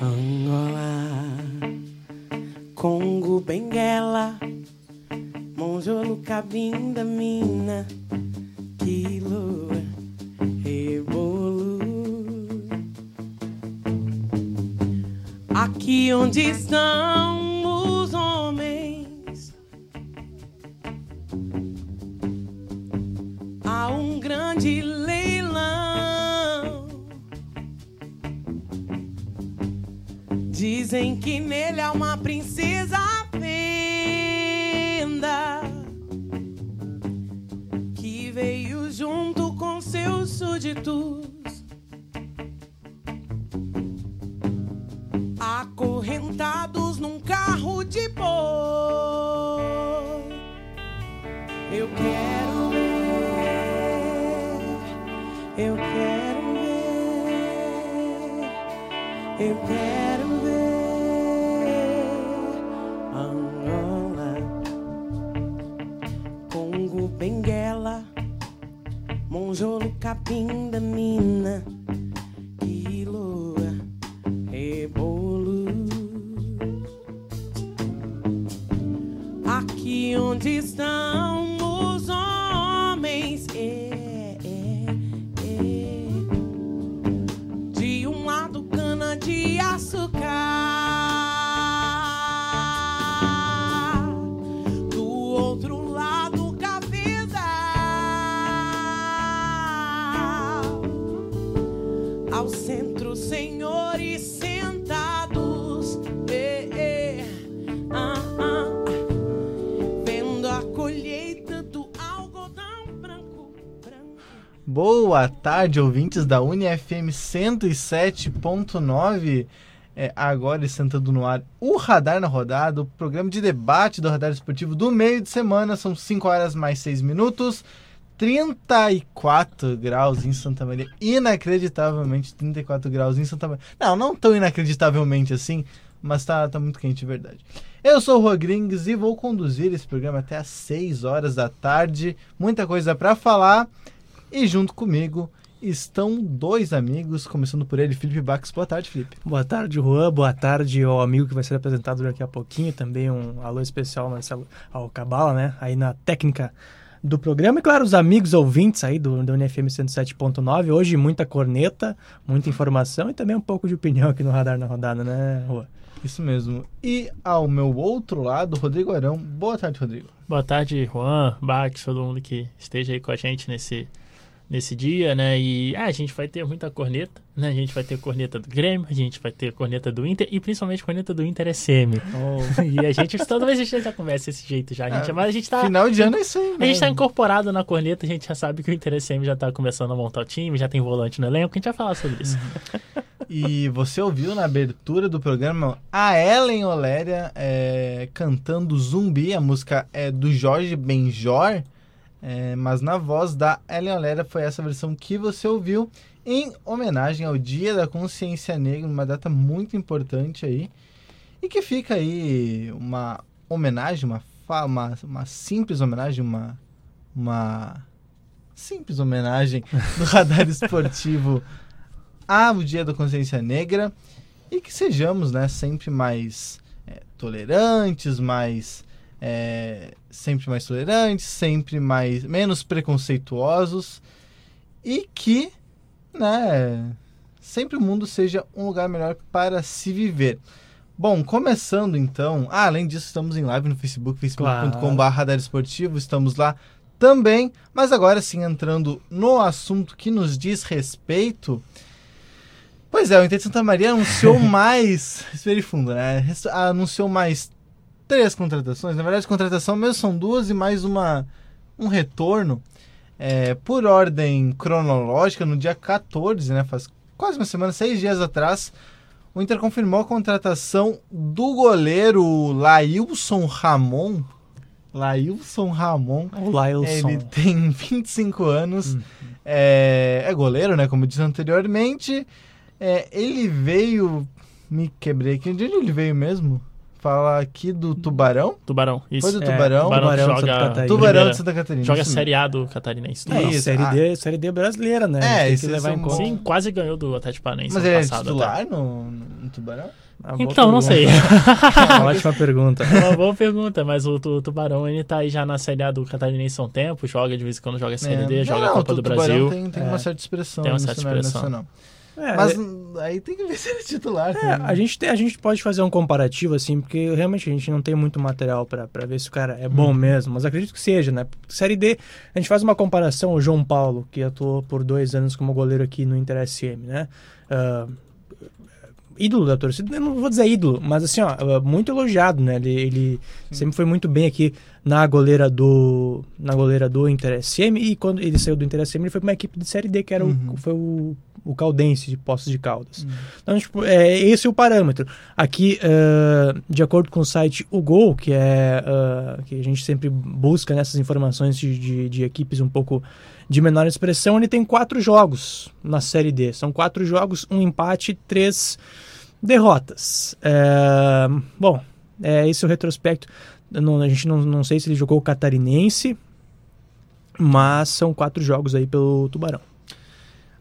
Angola, Congo, Benguela, Monjolo, Cabinda, Mina, Quilo, Rebolo. Aqui onde estão Dizem que nele há uma princesa venda que veio junto com seus súditos. Boa tarde, ouvintes da UniFM 107.9. É, agora sentando no ar o Radar na Rodada, o programa de debate do Radar Esportivo do meio de semana. São 5 horas mais 6 minutos. 34 graus em Santa Maria. Inacreditavelmente 34 graus em Santa Maria. Não, não tão inacreditavelmente assim, mas tá, tá muito quente, de verdade. Eu sou o Rodrigues e vou conduzir esse programa até às 6 horas da tarde. Muita coisa para falar. E junto comigo estão dois amigos, começando por ele, Felipe Bax. Boa tarde, Felipe. Boa tarde, Juan. Boa tarde ao amigo que vai ser apresentado daqui a pouquinho. Também um alô especial Marcelo, ao Cabala, né? Aí na técnica do programa. E claro, os amigos ouvintes aí do, do NFM 107.9. Hoje muita corneta, muita informação e também um pouco de opinião aqui no Radar na Rodada, né, Juan? Isso mesmo. E ao meu outro lado, Rodrigo Arão. Boa tarde, Rodrigo. Boa tarde, Juan, Bax, todo mundo que esteja aí com a gente nesse, nesse dia, né? E ah, a gente vai ter muita corneta, né? A gente vai ter corneta do Grêmio, a gente vai ter corneta do Inter e principalmente corneta do Inter SM. E a gente, toda vez a gente já começa desse jeito já. A gente, Ah, mas a gente tá. Final de ano é isso aí. A gente tá né? incorporado na corneta, a gente já sabe que o Inter SM já tá começando a montar o time, já tem volante no elenco, a gente vai falar sobre isso. E você ouviu na abertura do programa a Ellen Oléria é, cantando Zumbi. A música é do Jorge Benjor, é, mas na voz da Ellen Oléria foi essa versão que você ouviu em homenagem ao Dia da Consciência Negra, uma data muito importante aí. E que fica aí uma homenagem, uma, uma, uma simples homenagem, uma, uma simples homenagem do radar esportivo ao Dia da Consciência Negra e que sejamos né, sempre mais é, tolerantes, mais é, sempre mais tolerantes, sempre mais menos preconceituosos e que né, sempre o mundo seja um lugar melhor para se viver. Bom, começando então, ah, além disso estamos em live no Facebook, facebook.com.br Radar Esportivo, estamos lá também, mas agora sim entrando no assunto que nos diz respeito, Pois é, o Inter de Santa Maria anunciou mais. Respire fundo, né? Anunciou mais três contratações. Na verdade, contratação mesmo são duas e mais uma um retorno. É, por ordem cronológica, no dia 14, né? Faz quase uma semana, seis dias atrás, o Inter confirmou a contratação do goleiro Lailson Ramon. Lailson Ramon. O Lailson. Ele tem 25 anos, é, é goleiro, né? Como eu disse anteriormente. É, ele veio. Me quebrei aqui. De onde ele veio mesmo? Fala aqui do Tubarão. Tubarão, isso. Foi do É, Tubarão? Tubarão, Tubarão de joga, Santa Catarina. Tubarão de Santa Catarina. joga isso Série A do Catarinense. É, Isso. isso, série, Ah. D, série D brasileira, né? É, A tem isso que levar é em um conta. Sim, quase ganhou do Atlético Paranaense Mas ele é passado. titular no, no Tubarão? Boa Então, não sei. Uma ótima pergunta. É uma boa pergunta, mas o, tu- Tubarão, ele tá aí já na Série A do Catarinense há um tempo, joga de vez em quando, joga Série D, É. joga Não, a Copa o do Tubarão Brasil. Tem, tem É. uma certa expressão Tem uma no certa cenário expressão. nacional. É, Mas é- hum, aí tem que ver se ele é titular. É, a, gente tem- a gente pode fazer um comparativo, assim, porque realmente a gente não tem muito material pra ver se o cara é bom mesmo, mas acredito que seja, né? Série D, a gente faz uma comparação, o João Paulo, que atuou por dois anos como goleiro aqui no Inter SM, né? Ah, ídolo da torcida, eu não vou dizer ídolo, mas assim, ó, ah, muito elogiado, né? Ele, ele sempre foi muito bem aqui na goleira do na goleira do Inter SM e quando ele saiu do Inter SM, ele foi para uma equipe de Série D, que era Uhum. o, foi o, o Caldense de Poços de Caldas. Então, tipo, é esse é o parâmetro. Aqui, ah, de acordo com o site O Gol, que é ah, que a gente sempre busca nessas informações de, de, de equipes um pouco de menor expressão, ele tem quatro jogos na Série D. São quatro jogos, um empate, três derrotas. É, bom, é esse o retrospecto. Não- a gente não, não sei se ele jogou o catarinense, mas são quatro jogos aí pelo Tubarão.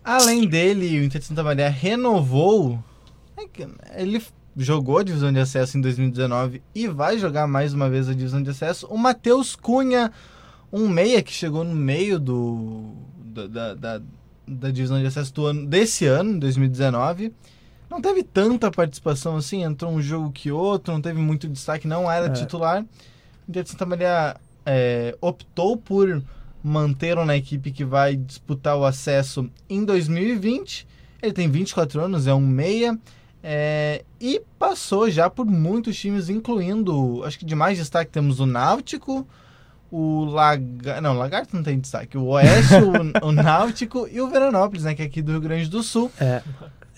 Além dele, o Inter de Santa Maria renovou. é Ele jogou a divisão de acesso em 2019 e vai jogar mais uma vez a divisão de acesso. O Matheus Cunha, um meia que chegou no meio do da, da, da- da divisão de acesso do ano, desse ano, 2019. Não teve tanta participação assim, entrou um jogo que outro, não teve muito destaque, não era É. titular. O Inter de Santa Maria é, optou por manter na equipe que vai disputar o acesso em 2020. Ele tem 24 anos, é um meia. é, e passou já por muitos times, incluindo, acho que de mais destaque temos o Náutico, o Lagarto, não, o Lagarto não tem destaque, o Oeste, o, o Náutico e o Veranópolis, né, que é aqui do Rio Grande do Sul. É,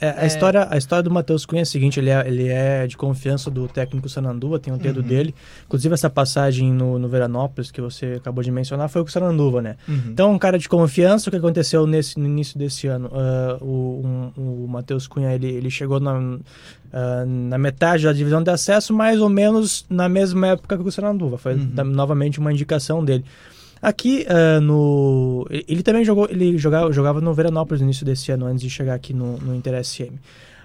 é, a, É. História, a história do Matheus Cunha é a seguinte, ele é, ele é de confiança do técnico Sananduva, tem o dedo Uhum. dele. Inclusive essa passagem no, no Veranópolis, que você acabou de mencionar, foi com o Sananduva, né? Então, um cara de confiança, o que aconteceu nesse, no início desse ano? Ah, o um- o Matheus Cunha, ele, ele chegou na, ah, na metade da divisão de acesso, mais ou menos na mesma época que o Sananduva. Foi Uhum. da- novamente uma indicação dele. Aqui ah, no. Ele também jogou. Ele jogava, jogava no Veranópolis no início desse ano, antes de chegar aqui no, no Inter SM.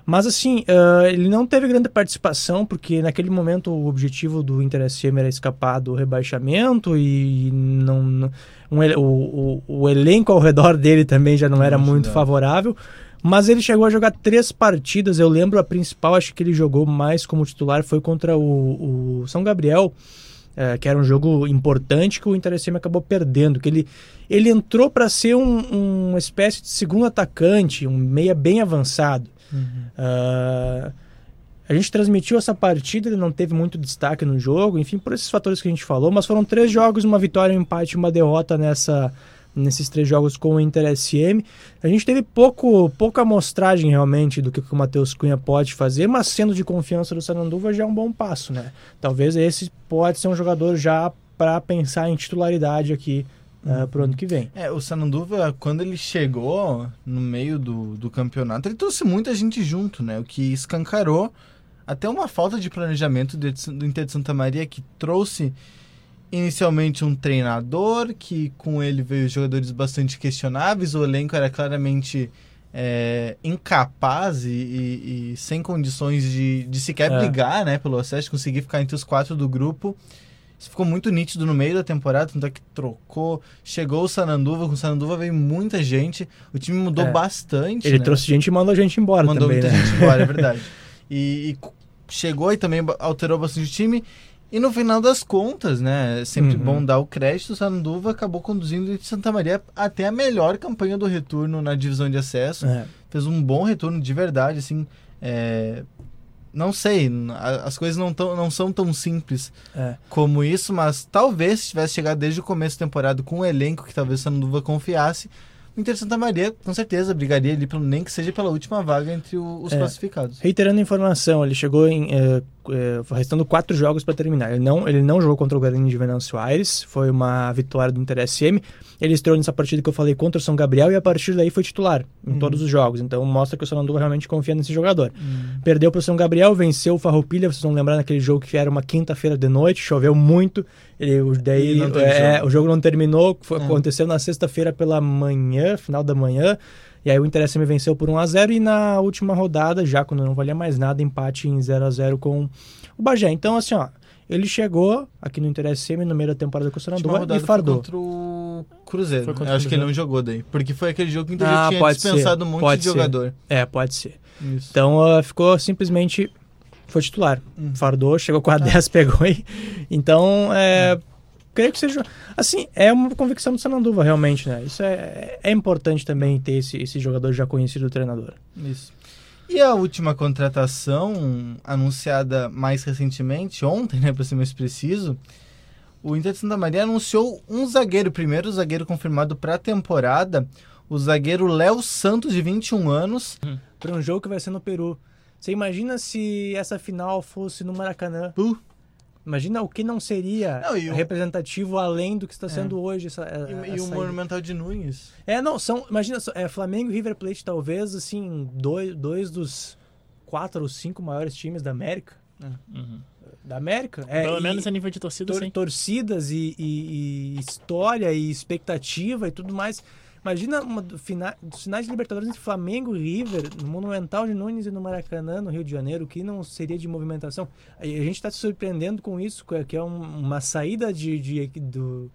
Mas assim, ah, ele não teve grande participação, porque naquele momento o objetivo do Inter SM era escapar do rebaixamento e não. não- um o, o, o elenco ao redor dele também já não era Não muito favorável. Mas ele chegou a jogar três partidas. Eu lembro a principal, acho que ele jogou mais como titular, foi contra o, o São Gabriel, eh, que era um jogo importante que o Inter SM acabou perdendo. Que ele, ele entrou para ser um, uma espécie de segundo atacante, um meia bem avançado. Ah, a gente transmitiu essa partida, ele não teve muito destaque no jogo, enfim, por esses fatores que a gente falou, mas foram três jogos, uma vitória, um empate e uma derrota nessa, nesses três jogos com o Inter SM. A gente teve pouco, pouca amostragem realmente do que o Matheus Cunha pode fazer, mas sendo de confiança do Sananduva já é um bom passo, né? Talvez esse pode ser um jogador já para pensar em titularidade aqui uh, pro ano que vem. É, o Sananduva, quando ele chegou no meio do, do campeonato, ele trouxe muita gente junto, né? O que escancarou até uma falta de planejamento do do Inter de Santa Maria, que trouxe inicialmente um treinador, que com ele veio jogadores bastante questionáveis, o elenco era claramente é, incapaz e, e- e sem condições de, de sequer É. brigar né, pelo acesso, conseguir ficar entre os quatro do grupo. Isso ficou muito nítido no meio da temporada, tanto é que trocou. Chegou o Sananduva, com o Sananduva veio muita gente. O time mudou É. bastante. Ele né? trouxe gente e mandou a gente embora mandou também, muita né? gente embora, é verdade. E, e chegou e também alterou bastante o time. E no final das contas, né? É sempre Uhum. bom dar o crédito. O Sananduva acabou conduzindo o Santa Maria até a melhor campanha do retorno na divisão de acesso. É. Fez um bom retorno de verdade, assim. é, Não sei, as coisas não, tão, não são tão simples É. como isso, mas talvez se tivesse chegado desde o começo da temporada com um elenco que talvez Sanduva confiasse, o Inter de Santa Maria com certeza brigaria ali, pelo, nem que seja pela última vaga entre o- os É. classificados. Reiterando a informação, ele chegou em, eh, é, restando quatro jogos para terminar. Ele não, ele não jogou contra o Guarani de Venâncio Aires, foi uma vitória do Inter SM. Ele estreou nessa partida que eu falei contra o São Gabriel e a partir daí foi titular em Uhum. todos os jogos. Então mostra que o Sananduva realmente confia nesse jogador. Perdeu para o São Gabriel, venceu o Farroupilha, vocês vão lembrar naquele jogo que era uma quinta-feira de noite, choveu muito. Ele, o- daí E é, jogo. o jogo não terminou, foi- É. aconteceu na sexta-feira pela manhã, final da manhã. E aí o Inter SM venceu por 1 a 0 e na última rodada, já quando não valia mais nada, empate em 0 a 0 com o Bagé. Então assim, ó, ele chegou aqui no Inter SM no meio da temporada com o rodada e fardou. foi contra o Cruzeiro. Foi contra o acho que ele não jogou daí. Porque foi aquele jogo que o Inter Ah, já tinha pode ser, dispensado um monte pode de ser. jogador. É, pode ser. Isso. Então ah, ficou simplesmente. Foi titular. Uhum. Fardou, chegou com a 10, pegou aí. Então, é. Creio que seja. Assim, é uma convicção do Sananduva, realmente, né? Isso é, é importante também ter esse, esse jogador já conhecido do treinador. Isso. E a última contratação, anunciada mais recentemente, ontem, né, para ser mais preciso, o Inter de Santa Maria anunciou um zagueiro, primeiro zagueiro confirmado para a temporada, o zagueiro Léo Santos, de 21 anos. Para um jogo que vai ser no Peru. Você imagina se essa final fosse no Maracanã? Uh. Imagina o que não seria Não, o- representativo além do que está sendo hoje. Essa, E, e o Monumental de Nunes. É, não, são. Imagina, só, é, Flamengo e River Plate, talvez, assim, dois, dois dos quatro ou cinco maiores times da América. Uhum. Da América? É, Pelo menos a nível de torcida, tor- sim. torcidas e, e- e história e expectativa e tudo mais. Imagina uma fina, finais de Libertadores entre Flamengo e River, no Monumental de Nunes e no Maracanã, no Rio de Janeiro, que não seria de movimentação. A gente está se surpreendendo com isso, que é- que é um- uma saída de, de- do,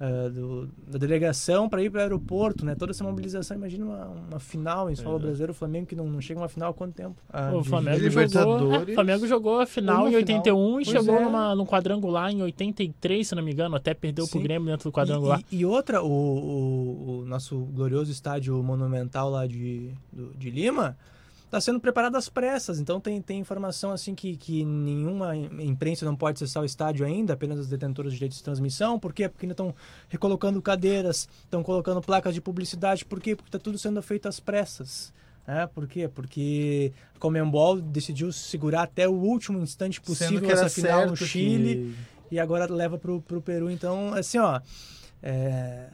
ah, do- da delegação para ir para o aeroporto, né? Toda essa mobilização. Imagina uma, uma final em solo é. brasileiro, o Flamengo que não, não chega a uma final há quanto tempo? Ah, O Flamengo, jogou, Libertadores. é, o Flamengo jogou a final em final. 81 e Pois chegou é. numa, num quadrangular em 83, se não me engano. Até perdeu pro Sim. Grêmio dentro do E, quadrangular. e- e outra, o, o- o nosso glorioso estádio monumental lá de, do- de Lima está sendo preparado às pressas. Então tem, tem informação assim que, que nenhuma imprensa não pode acessar o estádio ainda, apenas os detentores de direitos de transmissão. Por quê? Porque ainda estão recolocando cadeiras, estão colocando placas de publicidade. Por quê? Porque está tudo sendo feito às pressas. É, por quê? Porque a Comembol decidiu segurar até o último instante possível essa final no Chile que... e agora leva pro, pro Peru. Então, assim, ó. É...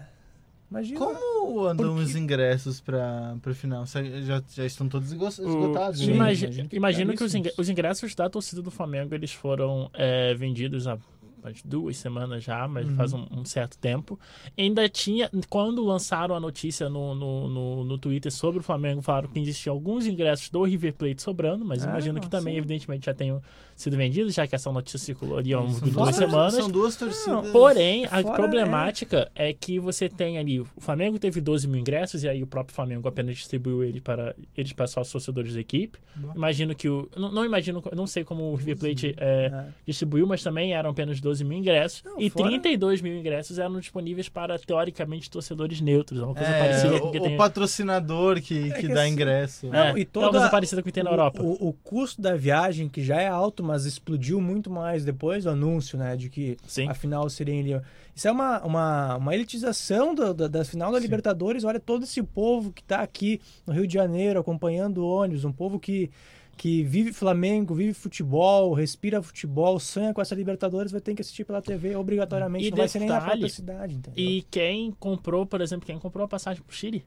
Imagina. Como andam Porque- os ingressos para o final? Já, já estão todos esgo- O- esgotados? Sim, né? imagi- imagino que imagino que os, ingressos da torcida do Flamengo eles foram é, vendidos há umas duas semanas já, mas Uhum. faz um, um certo tempo. Ainda tinha, quando lançaram a notícia no, no, no, no Twitter sobre o Flamengo, falaram que existiam alguns ingressos do River Plate sobrando, mas Ah, imagino que também, sim. evidentemente, já tenham sido vendidos, já que essa notícia circulou ali há duas duas, semanas. São duas torcidas. Porém, a Fora, problemática é. que você tem ali. O Flamengo teve 12 mil ingressos e aí o próprio Flamengo apenas distribuiu ele para eles para só os torcedores da equipe. Bom. Imagino que o. Não, não imagino, não sei como o River Plate é, É. distribuiu, mas também eram apenas 12 mil ingressos. Não, e fora- 32 mil ingressos eram disponíveis para, teoricamente, torcedores neutros. É uma coisa É, parecida com o o, que o tem. patrocinador que, É que que dá assim- ingresso. É, Não, e é uma toda- coisa parecida com o que tem na o, Europa. O, o custo da viagem, que já é alto, mas explodiu muito mais depois do anúncio, né? De que Sim. a final seria em Lima. Isso é uma, uma, uma elitização da, da, da final da Libertadores. Olha todo esse povo que está aqui no Rio de Janeiro acompanhando o ônibus, um povo que, que vive Flamengo, vive futebol, respira futebol, sonha com essa Libertadores, vai ter que assistir pela TV obrigatoriamente. E não vai ser nem na detalhe, própria cidade, entendeu? E quem comprou, por exemplo, quem comprou a passagem pro Chile?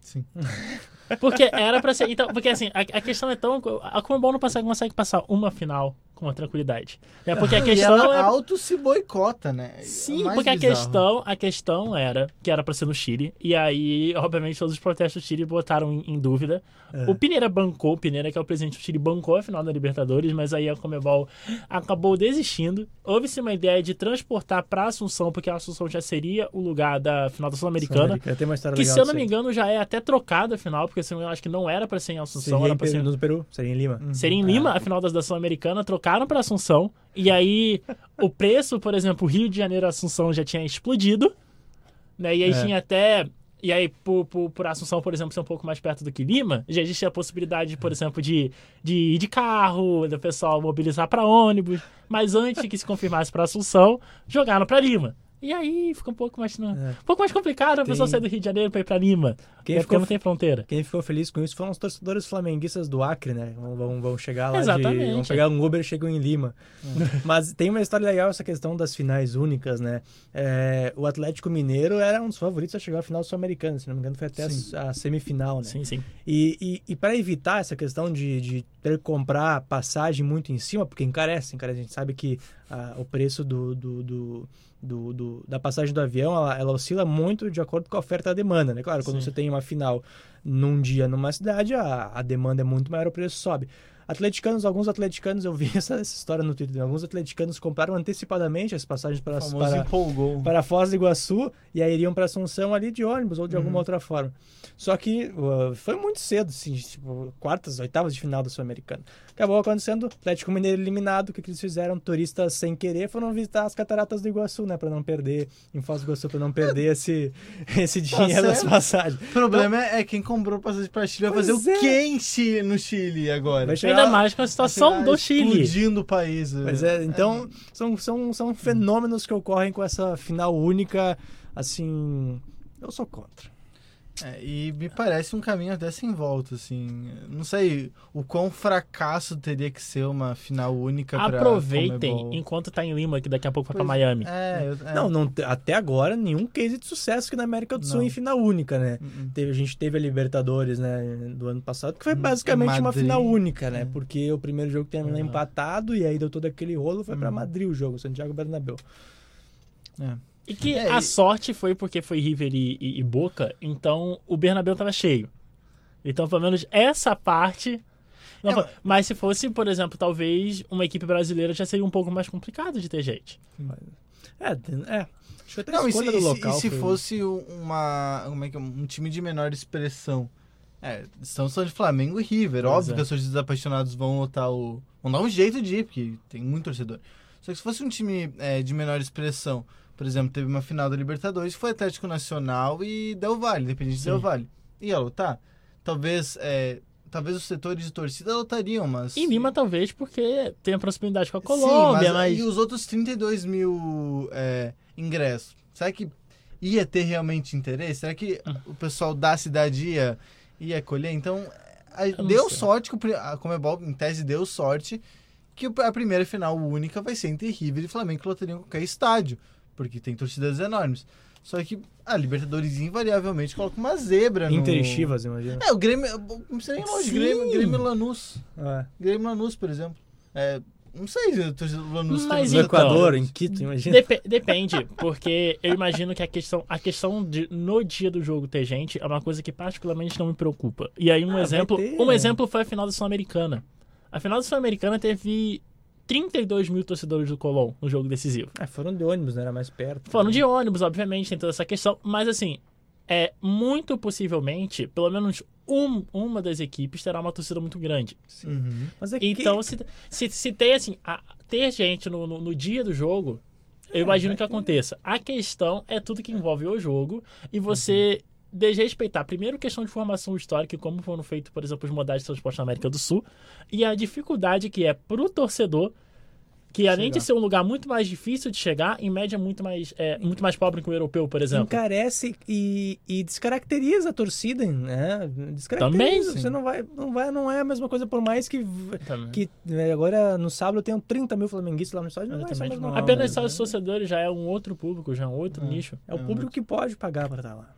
Sim. Porque era pra ser. Então, porque assim, a, a questão é tão. A Comebol não consegue, consegue passar uma final com a tranquilidade. É porque a e questão ela é. auto se boicota, né? É Sim, mais porque a bizarro. questão, a questão era que era pra ser no Chile. E aí, obviamente, todos os protestos do Chile botaram em, em dúvida. É. O Pineira bancou, o Pineira, que é o presidente do Chile, bancou a final da Libertadores, mas aí a Comebol acabou desistindo. Houve-se uma ideia de transportar pra Assunção, porque a Assunção já seria o lugar da final da Sul-Americana. História Que, se eu não me engano, já é até trocada a final, porque eu acho que não era pra ser em Assunção, Seria era em pra ser no Peru, seria em Lima. Seria em Ah. Lima, a final da, da Sul-Americana, trocaram para Assunção. E aí, o preço, por exemplo, Rio de Janeiro Assunção já tinha explodido. Né? E aí É. tinha até. E aí, por, por, por Assunção, por exemplo, ser um pouco mais perto do que Lima, já existia a possibilidade, por exemplo, de, de ir de carro, do pessoal mobilizar para ônibus. Mas antes que se confirmasse para Assunção, jogaram para Lima. E aí fica um pouco mais, É. um pouco mais complicado a pessoa Tem- sair do Rio de Janeiro pra ir pra Lima. Quem Quem ficou, não tem fronteira. quem ficou feliz com isso foram os torcedores flamenguistas do Acre, né? Vão, vão, vão chegar lá de... Exatamente. Vão pegar um Uber e chegam em Lima. Mas tem uma história legal essa questão das finais únicas, né? É, o Atlético Mineiro era um dos favoritos a chegar à final sul-americana, se não me engano foi até a, a semifinal, né? Sim, sim. E, e, e para evitar essa questão de, de ter que comprar passagem muito em cima, porque encarece, encarece. A gente sabe que o preço do, do, do, do- do- da passagem do avião ela, ela oscila muito de acordo com a oferta e a demanda, né? Claro, quando Sim. você tem uma final num dia numa cidade, a, a demanda é muito maior, o preço sobe. Atleticanos, alguns atleticanos, eu vi essa, essa história no Twitter, alguns atleticanos compraram antecipadamente as passagens para, para, para Foz do Iguaçu e aí iriam para Assunção ali de ônibus ou de alguma Uhum. outra forma. Só que uh, foi muito cedo, assim, tipo, quartas, oitavas de final da Sul-Americana. Acabou acontecendo, Atlético Mineiro eliminado, o que, que eles fizeram? Turistas sem querer foram visitar as cataratas do Iguaçu, né, para não perder, em Foz do Iguaçu, para não perder esse, esse dinheiro das passagens. O problema é, é quem comprou passagem pra Chile vai fazer é. o Chile, no Chile agora? Vai chegar- Ainda mais com a situação do Chile. Explodindo o país. Mas é, então, são, são, são fenômenos que ocorrem com essa final única, assim, eu sou contra. É, e me parece um caminho até sem volta, assim. Não sei o quão fracasso teria que ser uma final única pra Aproveitem enquanto tá em Lima, que daqui a pouco vai pra Pois- Miami. É, eu, é. Não, não, te- até agora, nenhum case de sucesso aqui na América do Sul Não. em final única, né? Uhum. Teve, a gente teve a Libertadores, né, do ano passado, que foi Hum, basicamente uma final única, né? É. Porque o primeiro jogo terminou empatado e aí deu todo aquele rolo, foi pra Uhum. Madrid o jogo, Santiago Bernabéu. É. E que É, a e- sorte foi porque foi River e, e- e Boca, então o Bernabéu tava cheio. Então, pelo menos essa parte. não É, foi- mas se fosse, por exemplo, talvez uma equipe brasileira já seria um pouco mais complicado de ter gente. É, é. Acho que até a Não, e se, escolha do e se- local e se foi- fosse uma, como é que é, um time de menor expressão? É, estamos falando de Flamengo e River. Pois Óbvio é. que os torcedores apaixonados vão lotar o. vão dar um jeito de ir, porque tem muito torcedor. Só que se fosse um time é, de menor expressão, por exemplo, teve uma final da Libertadores, foi Atlético Nacional e Del Valle, Independente de. Del Valle. Ia lotar? Talvez. é, talvez os setores de torcida lotariam, mas. Em Lima, talvez, porque tem a proximidade com a Sim, Colômbia, mas. E os outros 32 mil é, ingressos? Será que ia ter realmente interesse? Será que Hum. o pessoal da cidade ia, ia colher? Então, deu sei. sorte, que a Comebol, em tese, deu sorte que a primeira final única vai ser entre River e Flamengo, que lotariam qualquer estádio, porque tem torcidas enormes. Só que a Libertadores invariavelmente coloca uma zebra no... Inter e Chivas, imagina. É, o Grêmio... Não precisa nem longe. Sim. Grêmio, Grêmio Lanús. É. Grêmio Lanús, por exemplo. É, não sei se a torcida do Lanús Mas tem No então- Equador, em Quito, imagina. Depe- depende, porque eu imagino que a questão, a questão de no dia do jogo ter gente é uma coisa que particularmente não me preocupa. E aí um Ah, exemplo, ter. um exemplo foi a final da Sul-Americana. A final da Sul-Americana teve 32 mil torcedores do Colón no jogo decisivo. É, foram de ônibus, né? Era mais perto. Foram de ônibus, obviamente, tem toda essa questão, mas assim, é muito possivelmente, pelo menos um, uma das equipes terá uma torcida muito grande. Uhum. Mas é que... Então, se, se, se tem assim, a- ter gente no, no, no dia do jogo, eu imagino que aconteça. A questão é tudo que envolve o jogo e você desrespeitar, primeiro, questão de formação histórica, e como foram feitos, por exemplo, os modais de transporte na América do Sul, e a dificuldade que é pro torcedor, que além de Chegar. ser um lugar muito mais difícil de chegar, em média muito mais, é, muito mais pobre que o europeu, por exemplo. encarece e, e descaracteriza a torcida, né? Descaracteriza. Também, Você não vai, não vai, não é a mesma coisa, por mais que, Também. que né, agora no sábado eu tenho 30 mil flamenguistas lá no estádio, não vai não. coisa, Apenas só né? os torcedores já é um outro público, já é um outro É. nicho. É o público que pode pagar pra estar lá.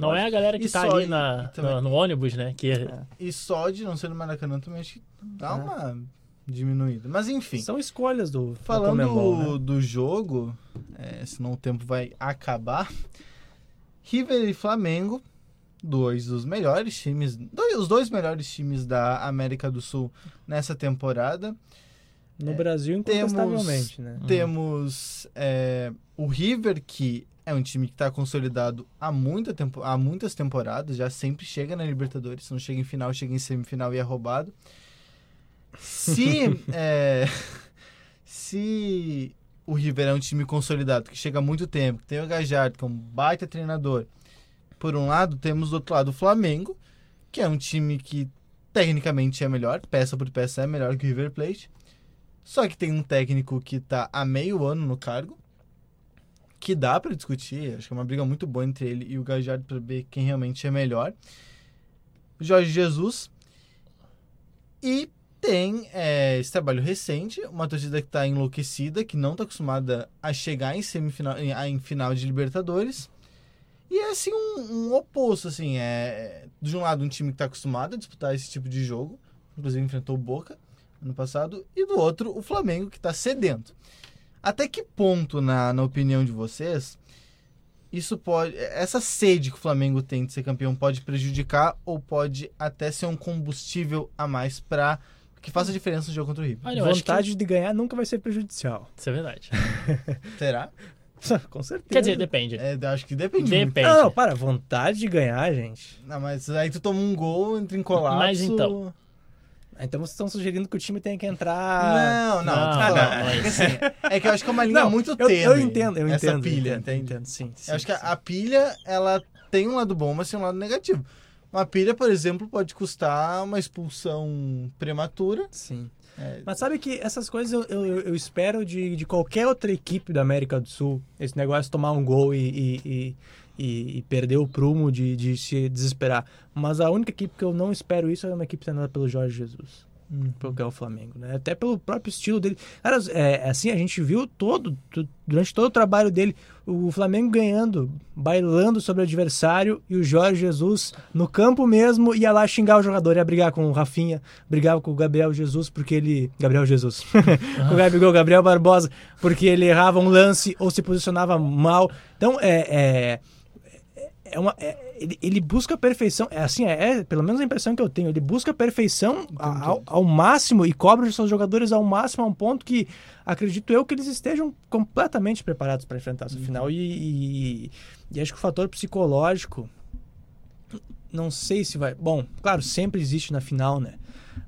Não é a galera que E tá ali na, também- no, no ônibus, né? Que é- E só de não ser no Maracanã também acho que dá É. uma diminuída. Mas enfim, São escolhas do falando Conmebol, né? do jogo, é, senão o tempo vai acabar. River e Flamengo, dois dos melhores times, dois, os dois melhores times da América do Sul nessa temporada. No Brasil, temos- incontestavelmente, né? Uhum. Temos é, o River, que é um time que está consolidado há, muita tempo, há muitas temporadas, já sempre chega na Libertadores, se não chega em final, chega em semifinal e é roubado. Se, é, se o River é um time consolidado, que chega há muito tempo, tem o Gajardo, que é um baita treinador, por um lado, temos do outro lado o Flamengo, que é um time que tecnicamente é melhor, peça por peça é melhor que o River Plate. Só que tem um técnico que tá há meio ano no cargo, que dá pra discutir, acho que é uma briga muito boa entre ele e o Gajardo pra ver quem realmente é melhor. Jorge Jesus. E tem é, esse trabalho recente, uma torcida que tá enlouquecida, que não tá acostumada a chegar em semifinal, em, em final de Libertadores. E é assim um, um oposto, assim, é de um lado um time que tá acostumado a disputar esse tipo de jogo, inclusive enfrentou o Boca ano passado, e do outro o Flamengo que tá sedento. Até que ponto, na, na opinião de vocês, isso pode. Essa sede que o Flamengo tem de ser campeão pode prejudicar ou pode até ser um combustível a mais para que faça diferença no jogo contra o River? Olha, acho que Vontade de ganhar nunca vai ser prejudicial. isso é verdade. Será? Com certeza. Quer dizer, depende. É, acho que depende. muito. Depende. Não, não, para, vontade de ganhar, gente. Não, mas aí tu toma um gol, entra em colapso. Mas então. Então vocês estão sugerindo que o time tenha que entrar. Não, não, Não, não, é, que mas- assim, é que eu acho que é uma linha Não, muito eu, tênue. eu entendo, eu essa entendo. pilha, entendo, entendo, sim, sim, eu acho que sim. a, a pilha, ela tem um lado bom, mas tem um lado negativo. Uma pilha, por exemplo, pode custar uma expulsão prematura. Sim. É, Mas sabe que essas coisas eu, eu, eu espero de, de qualquer outra equipe da América do Sul. Esse negócio de tomar um gol e, e, e, e- e perder o prumo de, de se desesperar. Mas a única equipe que eu não espero isso é uma equipe treinada pelo Jorge Jesus. Hum. Porque é o Flamengo, né? Até pelo próprio estilo dele. Cara, é, assim, a gente viu todo, durante todo o trabalho dele, o Flamengo ganhando, bailando sobre o adversário e o Jorge Jesus no campo mesmo ia lá xingar o jogador, ia brigar com o Rafinha, brigava com o Gabriel Jesus porque ele. Gabriel Jesus. com o Gabigol, Gabriel Barbosa, porque ele errava um lance ou se posicionava mal. Então, é. é é uma, é- ele, ele busca a perfeição, é assim, é, é pelo menos a impressão que eu tenho, ele busca a perfeição a- ao, ao máximo e cobra os seus jogadores ao máximo, a um ponto que acredito eu que eles estejam completamente preparados para enfrentar essa final. E, e, e acho que o fator psicológico, não sei se vai. Bom, claro, sempre existe na final, né?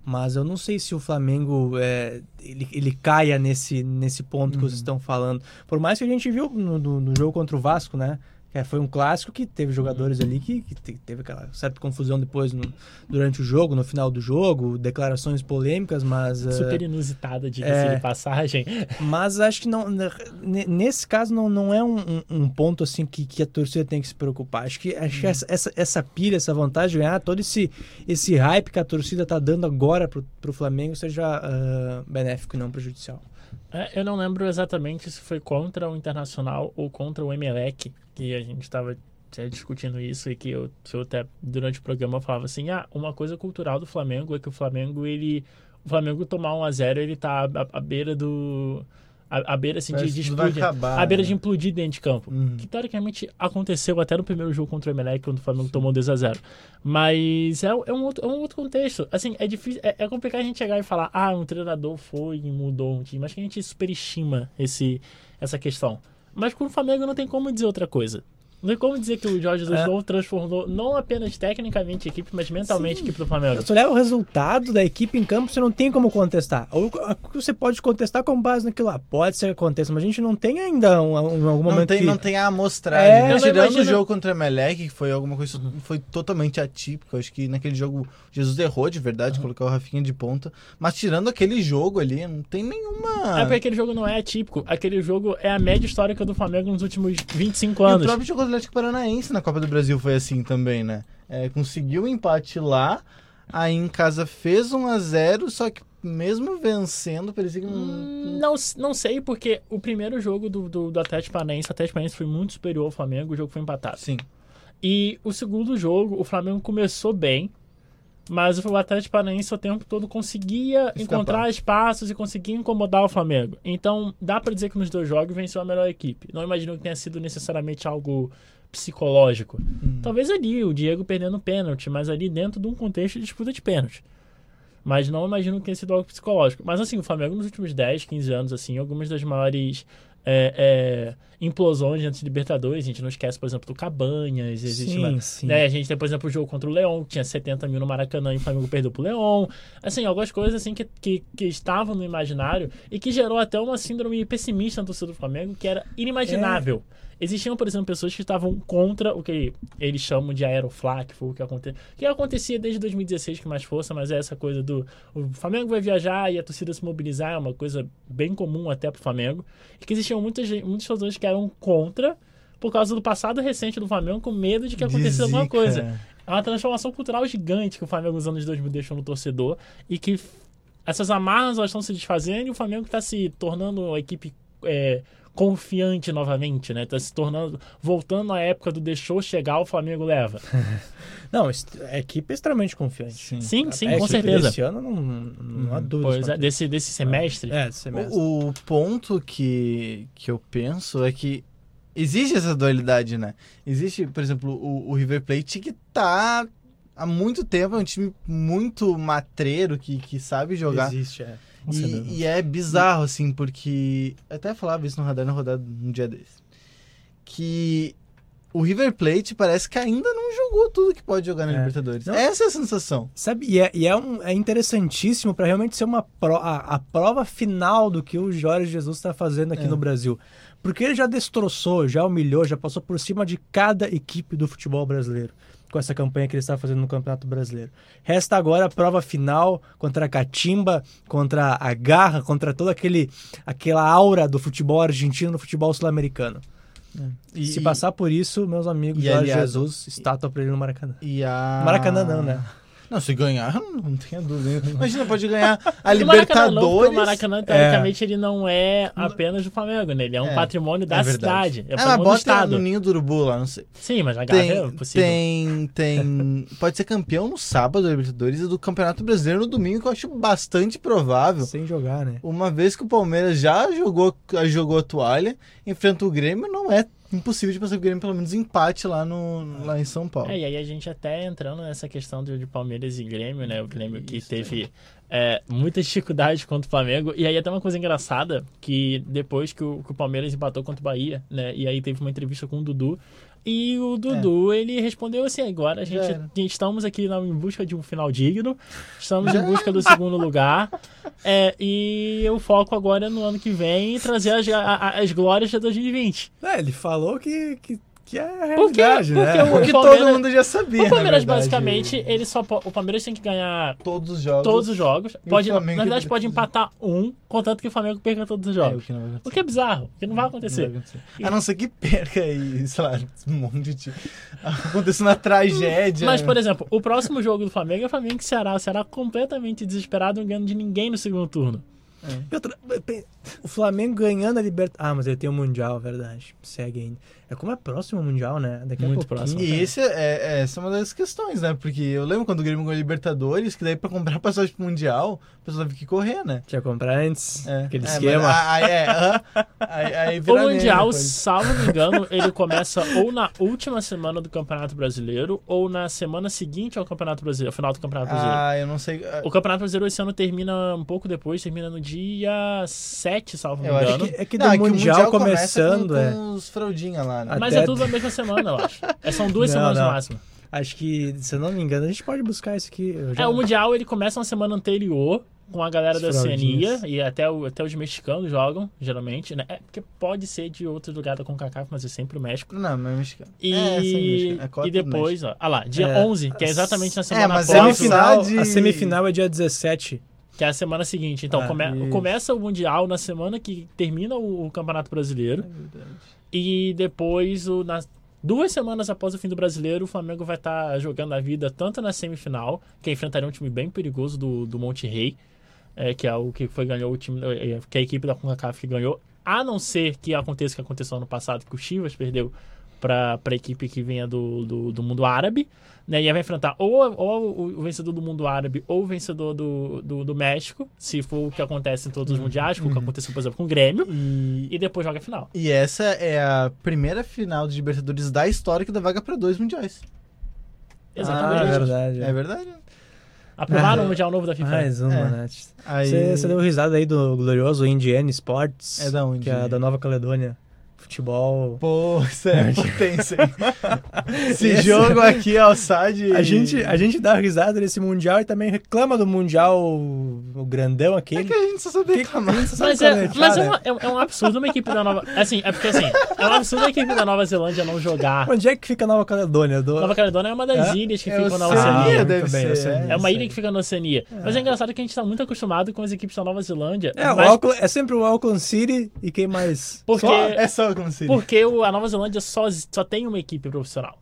Mas eu não sei se o Flamengo é, ele, ele caia nesse, nesse ponto que vocês estão falando. Por mais que a gente viu no, no- no jogo contra o Vasco, né? É, foi um clássico que teve jogadores ali que, que te- teve aquela certa confusão depois no- durante o jogo, no final do jogo, declarações polêmicas, mas. eh, Super inusitada, diga-se é. de passagem. mas acho que não, ne- nesse caso não, não é um, um- ponto assim que, que a torcida tem que se preocupar. Acho que, acho que essa, essa, essa pilha, essa vontade de ganhar, todo esse, esse hype que a torcida tá dando agora pro, pro Flamengo seja ah, benéfico e não prejudicial. É, eu não lembro exatamente se foi contra o Internacional ou contra o Emelec que a gente estava discutindo isso e que eu, eu até durante o programa falava assim, ah, uma coisa cultural do Flamengo é que o Flamengo ele o Flamengo tomar 1 a 0 ele tá à, à beira do à, à beira assim de, Parece de vai explodir, acabar, à beira né? de implodir dentro de campo. Uhum. Que teoricamente aconteceu até no primeiro jogo contra o Emelec, quando o Flamengo tomou 2 a 0 Mas é, é, um outro, é um outro contexto. Assim, é difícil. É, é complicado a gente chegar e falar, ah, um treinador foi e mudou um time. Acho que a gente superestima esse, essa questão. Mas com o Flamengo não tem como dizer outra coisa. Não tem como dizer que o Jorge Jesus É. não transformou, não apenas tecnicamente a equipe, mas mentalmente a equipe do Flamengo. Se olhar o resultado da equipe em campo, você não tem como contestar. Ou você pode contestar com base naquilo lá. Pode ser que aconteça, mas a gente não tem ainda um, um- em algum Não momento tem, que... não tem a amostragem. É, né? Tirando imagino- o jogo contra o Emelec, que foi alguma coisa foi totalmente atípico. Acho que naquele jogo Jesus errou de verdade, colocar o Rafinha de ponta. Mas tirando aquele jogo ali, não tem nenhuma. É porque aquele jogo não é atípico. Aquele jogo é a média histórica do Flamengo nos últimos 25 E o anos. próprio jogo Atlético Paranaense na Copa do Brasil foi assim também, né? É, conseguiu o empate lá, aí em casa fez 1 a 0 só que mesmo vencendo, parecia que não. Hum, Não, não sei, porque o primeiro jogo do, do, do Atlético Paranaense, o Atlético Paranaense foi muito superior ao Flamengo, o jogo foi empatado. Sim. E o segundo jogo, o Flamengo começou bem, mas o Atlético Paranaense o tempo todo conseguia Escapar. encontrar espaços e conseguia incomodar o Flamengo. Então, dá pra dizer que nos dois jogos venceu a melhor equipe. Não imagino que tenha sido necessariamente algo psicológico. Talvez ali, o Diego perdendo pênalti, mas ali dentro de um contexto de disputa de pênalti. Mas não imagino que tenha sido algo psicológico. Mas assim, o Flamengo nos últimos 10, 15 anos, assim, algumas das maiores é, é, implosões antes de Libertadores, a gente não esquece, por exemplo, do Cabanhas, existe uma, Sim, sim. né, a gente tem, por exemplo, o jogo contra o Leão, que tinha 70 mil no Maracanã e o Flamengo perdeu pro Leão. Assim, algumas coisas assim que, que, que estavam no imaginário e que gerou até uma síndrome pessimista na torcida do Flamengo, que era inimaginável. Existiam, por exemplo, pessoas que estavam contra o que eles chamam de aeroflá, que foi o que aconteceu. Que acontecia desde 2016 com mais força, mas é essa coisa do o Flamengo vai viajar e a torcida se mobilizar, é uma coisa bem comum até pro Flamengo. E que existiam muitas, muitos torcedores que eram contra por causa do passado recente do Flamengo, com medo de que acontecesse De alguma coisa. É uma transformação cultural gigante que o Flamengo nos anos 2000 deixou no torcedor e que essas amarras elas estão se desfazendo e o Flamengo está se tornando uma equipe é, confiante novamente, né? Está se tornando, voltando à época do deixou chegar, o Flamengo leva. Não, est- a equipe é extremamente confiante. Sim. Sim, sim, É, com certeza. Desse ano não, não há dúvida. Pois é, desse, desse semestre. É, desse semestre. O, o ponto que, que eu penso é que existe essa dualidade, né? Existe, por exemplo, o, o River Plate que tá há muito tempo, é um time muito matreiro, que, que sabe jogar. Existe, é. E, e é bizarro, assim, porque. Até falava isso no radar na rodada um dia desse. Que o River Plate parece que ainda não jogou tudo que pode jogar na É. Libertadores. Não. Essa é a sensação. Sabe, e é, e é, um- é interessantíssimo para realmente ser uma pro- a, a prova final do que o Jorge Jesus está fazendo aqui É. no Brasil. Porque ele já destroçou, já humilhou, já passou por cima de cada equipe do futebol brasileiro com essa campanha que ele está fazendo no Campeonato Brasileiro. Resta agora a prova final contra a Catimba, contra a Garra, contra toda aquele, aquela aura do futebol argentino no futebol sul-americano. E, Se passar por isso, meus amigos, e, Jorge aliás, Jesus, estátua para ele no Maracanã. E a... Maracanã não, né? Não, se ganhar, não, tenha dúvida. Imagina, pode ganhar a O Maracanã não, Libertadores. o Maracanã, teoricamente, ele não é apenas do Flamengo, né? Ele é um É, patrimônio da é cidade. É Ah, patrimônio do bota Estado. no ninho do urubu lá, não sei. Sim, mas a garra é possível. tem, tem... Pode ser campeão no sábado da Libertadores e do Campeonato Brasileiro no domingo, que eu acho bastante provável. Sem jogar, né? Uma vez que o Palmeiras já jogou, jogou a toalha, enfrenta o Grêmio, não é impossível de passar o Grêmio pelo menos empate lá, no, lá em São Paulo. É, e aí a gente até entrando nessa questão de, de Palmeiras e Grêmio, né? O Grêmio que Isso, teve é, muita dificuldade contra o Flamengo. E aí até uma coisa engraçada, que depois que o, que o Palmeiras empatou contra o Bahia, né? E aí teve uma entrevista com o Dudu. E o Dudu, ele respondeu assim, agora a gente, É. A gente estamos aqui na- em busca de um final digno, estamos em busca do segundo lugar, é, e o foco agora é no ano que vem trazer as, a- as glórias de 2020. É, ele falou que, que, que é a realidade, Porque né? o- Porque Palmeiras- todo mundo já sabia. O Palmeiras, basicamente, ele só o Palmeiras tem que ganhar Todos os jogos. todos os jogos. E o Pode, na verdade, que- pode empatar um, contanto que o Flamengo perca todos os É, o jogos. que não. O que é bizarro, o que não vai Não acontecer. vai acontecer. A não ser que perca e, sei lá, um monte de. Aconteceu uma tragédia. Mas, por exemplo, o próximo jogo do Flamengo é o Flamengo e Ceará. O Ceará completamente desesperado, não ganhando de ninguém no segundo turno. E outra, pe- o Flamengo ganhando a Libertadores. Ah, mas ele tem o Mundial, verdade. Segue ainda. É como é próximo o Mundial, né? Daqui a Muito pouquinho. próximo. E esse é, é- essa é uma das questões, né? Porque eu lembro quando o Grêmio ganhou a Libertadores, que daí pra comprar passagem pro Mundial, a pessoa teve que correr, né? Tinha que comprar antes. É. Aquele É, esquema. mas Aí, é, aí, aí O Mundial, depois. salvo me engano, ele começa ou na última semana do Campeonato Brasileiro ou na semana seguinte ao Campeonato Brasileiro, ao final do Campeonato Brasileiro. Ah, eu não sei. O Campeonato Brasileiro esse ano termina um pouco depois, termina no dia 7, salvo me engano. É que, é que Não, do é que o Mundial, começa começando, com, é. com os lá, né? A- Mas Até- é tudo na mesma semana, eu acho. É, são duas Não, semanas não. no máximo. Acho que, se eu não me engano, a gente pode buscar isso aqui. eu já- É, o Mundial ele começa na semana anterior com a galera Os da Oceania e até, o- até os mexicanos jogam, geralmente, né? É, porque pode ser de outro lugar da CONCACAF, mas é sempre o México. Não, mas é mexicano. E, É, sim, mexicano. É e depois, ó, ah lá, dia É, 11, que é exatamente na semana mas após, Semifinal, de- A semifinal é dia 17. que é a semana seguinte. Então, Ah, come- começa o Mundial na semana que termina o, o Campeonato Brasileiro. E depois, o, nas duas semanas após o fim do brasileiro, o Flamengo vai estar jogando a vida tanto na semifinal, que enfrentaria um time bem perigoso do, do Monte Rei, é, que é o que foi ganhou o time, é, que é a equipe da CONCACAF que ganhou. A não ser que aconteça o que aconteceu ano passado, que o Chivas perdeu para a equipe que vinha do, do, do mundo árabe. Né, e aí vai enfrentar ou, ou o vencedor do mundo árabe ou o vencedor do, do, do México, se for o que acontece em todos os mundiais, como o que aconteceu, por exemplo, com o Grêmio, E, e depois joga a final. e essa é a primeira final de Libertadores da história que dá vaga pra dois mundiais. Exatamente. Ah, é verdade. É verdade. Aprovaram Ah. o Mundial Novo da FIFA. Mais uma, É. né? Aí... Você, você deu risada aí do glorioso Indiana Sports. É da onde? Que é da Nova Caledônia. Futebol. Pô, é potência. hein? Esse jogo aqui, Alçade. A gente, a gente dá risada nesse Mundial e também reclama do Mundial o grandão É aquele. que a gente só sabe reclamar. Você sabe Mas, é, é, mas é, né? uma- é, é um absurdo uma equipe da Nova. Assim, é porque assim, é um absurdo a equipe da Nova Zelândia não jogar. Onde é que fica a Nova Caledônia? Do... Nova Caledônia é uma das É? ilhas que É ficam na Oceania, deve bem, ser. Oceania. É uma ilha que fica na Oceania. Mas é engraçado que a gente tá muito acostumado com as equipes da Nova Zelândia. É, o mas Auckland- é sempre o Auckland City e quem mais? porque, Só- é só como se porque o- a Nova Zelândia só, só tem uma equipe profissional.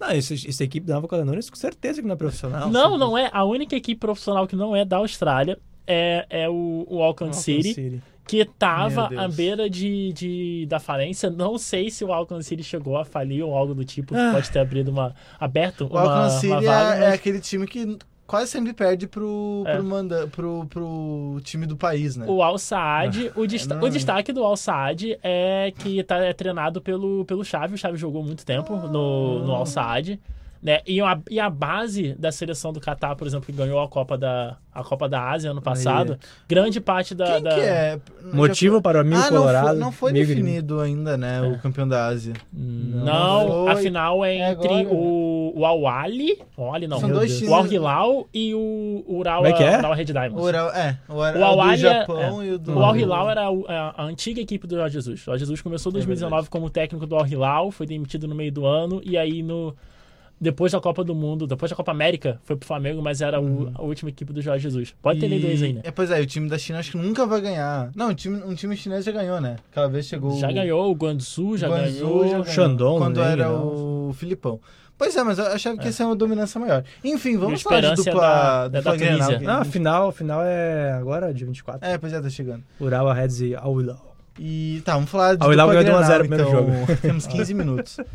Não, esse, essa equipe da Nova Caledônia com certeza que não é profissional. Não, não é. A única equipe profissional que não é da Austrália é, é o, o Auckland City, que tava à beira de, de, da falência. Não sei se o Auckland City chegou a falir ou algo do tipo. Ah. Pode ter abrido uma. aberto O uma, Auckland uma City vaga. é, mas- é aquele time que quase sempre perde pro, É. pro, manda, pro, pro time do país, né? O Al Saad, o, desta- não. o destaque do Al Saad é que tá, é treinado pelo, pelo Xavi. O Xavi jogou muito tempo no, no Al Saad. Né? E, a, e a base da seleção do Catar, por exemplo, que ganhou a Copa da, a Copa da Ásia ano passado, grande parte da. Quem da- que é? Motivo para o amigo ah, não colorado. foi, não foi amigo de- definido ainda, né? O campeão da Ásia. Não, Não foi. a final é É entre agora. o, o Al Ali, o Al Ali não, São Meu dois times. o Al Hilal e o Como é que é? Urawa Red Diamonds. O Ural, é, o, Ural- O Al do Ali é- Japão é. e o do. O Al Hilal era a, a antiga equipe do Jorge Jesus. O Jorge Jesus começou em 2019 como técnico do Al Hilal, foi demitido no meio do ano e aí no depois da Copa do Mundo, depois da Copa América, foi pro Flamengo, mas era o- a última equipe do Jorge Jesus. Pode ter E- isso aí, né? É, pois é, o time da China acho que nunca vai ganhar. Não, um time, um time chinês já ganhou, né? Aquela vez chegou. Já ganhou, o Guangzhou já Guangzhou ganhou. já ganhou, Shandong Quando também, era o Filipão. Pois é, mas eu achava que essa é uma dominância maior. Enfim, vamos o falar de é dupla, da- é da dupla Grenal, Tunísia. que- Não, a final, a final é agora, dia 24. É, pois é, tá chegando. Urawa Reds e Hilal. E tá, vamos falar de Ah, o dupla ganhou de 1 a 0 Grenal, no primeiro então, Temos 15 minutos.